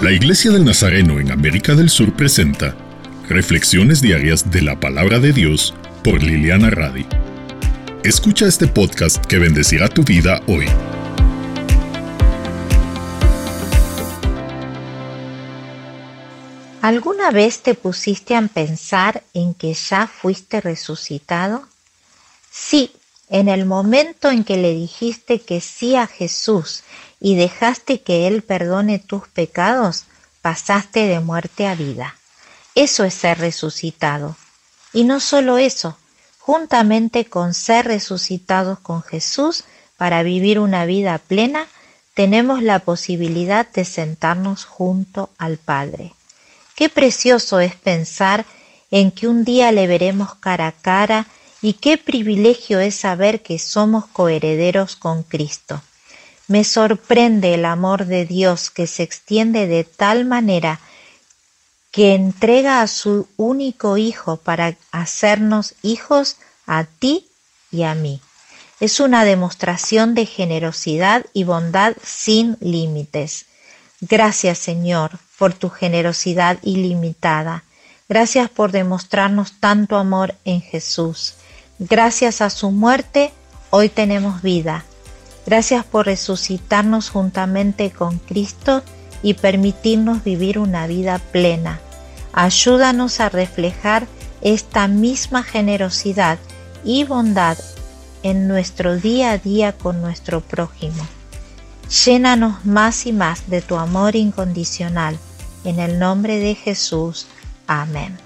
La Iglesia del Nazareno en América del Sur presenta Reflexiones diarias de la palabra de Dios por Liliana Radi. Escucha este podcast que bendecirá tu vida hoy. ¿Alguna vez te pusiste a pensar en que ya fuiste resucitado? Sí, en el momento en que le dijiste que sí a Jesús y dejaste que Él perdone tus pecados, pasaste de muerte a vida. Eso es ser resucitado. Y no solo eso, juntamente con ser resucitados con Jesús para vivir una vida plena, tenemos la posibilidad de sentarnos junto al Padre. Qué precioso es pensar en que un día le veremos cara a cara y qué privilegio es saber que somos coherederos con Cristo. Me sorprende el amor de Dios que se extiende de tal manera que entrega a su único Hijo para hacernos hijos a ti y a mí. Es una demostración de generosidad y bondad sin límites. Gracias Señor por tu generosidad ilimitada. Gracias por demostrarnos tanto amor en Jesús. Gracias a su muerte, hoy tenemos vida. Gracias por resucitarnos juntamente con Cristo y permitirnos vivir una vida plena. Ayúdanos a reflejar esta misma generosidad y bondad en nuestro día a día con nuestro prójimo. Llénanos más y más de tu amor incondicional. En el nombre de Jesús. Amén.